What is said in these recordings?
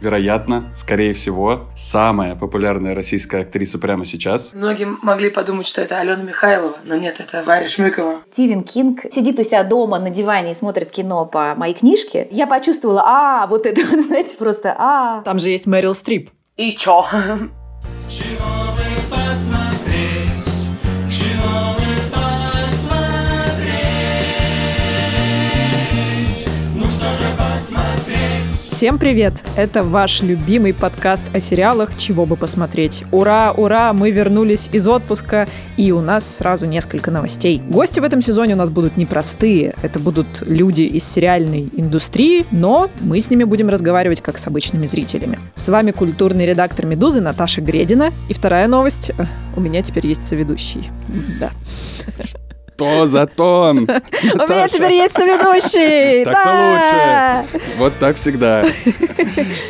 вероятно, скорее всего, самая популярная российская актриса прямо сейчас. Многие могли подумать, что это Алена Михайлова, но нет, это Варя Шмыкова. Стивен Кинг сидит у себя дома на диване и смотрит кино по моей книжке. Я почувствовала, а, вот это, знаете, просто а. Там же есть Мэрил Стрип. И чё? Всем привет! Это ваш любимый подкаст о сериалах «Чего бы посмотреть». Ура, ура! Мы вернулись из отпуска, и у нас сразу несколько новостей. Гости в этом сезоне у нас будут непростые. Это будут люди из сериальной индустрии, но мы с ними будем разговаривать как с обычными зрителями. С вами культурный редактор «Медузы» Наташа Гредина. И вторая новость. У меня теперь есть соведущий. Да. То за тон! У меня теперь есть соведущий! Так-то лучше. Вот так всегда.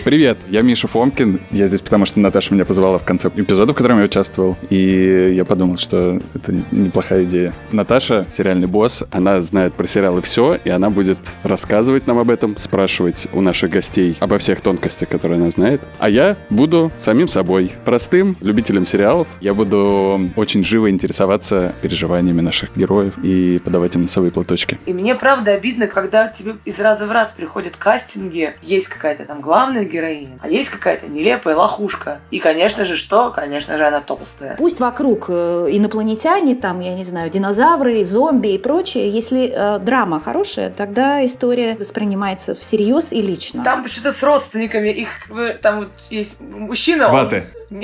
Привет, я Миша Фомкин. Я здесь потому, что Наташа меня позвала в конце эпизода, в котором я участвовал. И я подумал, что это неплохая идея. Наташа, сериальный босс, она знает про сериалы все, и она будет рассказывать нам об этом, спрашивать у наших гостей обо всех тонкостях, которые она знает. А я буду самим собой, простым любителем сериалов. Я буду очень живо интересоваться переживаниями наших героев и подавать им носовые платочки. И мне правда обидно, когда тебе из раза в раз приходят кастинги, есть какая-то там главная героиня, а есть какая-то нелепая лохушка. И, конечно же, что? Конечно же, она толстая. Пусть вокруг э, инопланетяне, там, я не знаю, динозавры, зомби и прочее, если э, драма хорошая, тогда история воспринимается всерьез и лично. Там почему-то с родственниками, их там вот есть мужчина. он- Сваты.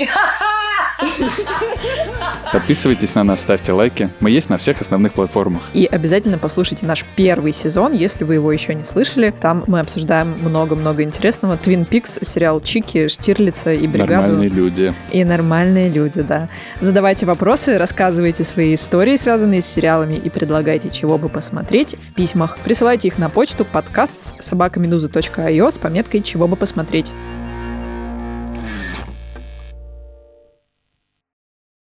Подписывайтесь на нас, ставьте лайки. Мы есть на всех основных платформах. И обязательно послушайте наш первый сезон, если вы его еще не слышали. Там мы обсуждаем много-много интересного. Твин Пикс, сериал Чики, Штирлица и Бригаду. Нормальные люди. И нормальные люди, да. Задавайте вопросы, рассказывайте свои истории, связанные с сериалами, и предлагайте, чего бы посмотреть в письмах. Присылайте их на почту подкаст собакамедуза.io с пометкой «Чего бы посмотреть».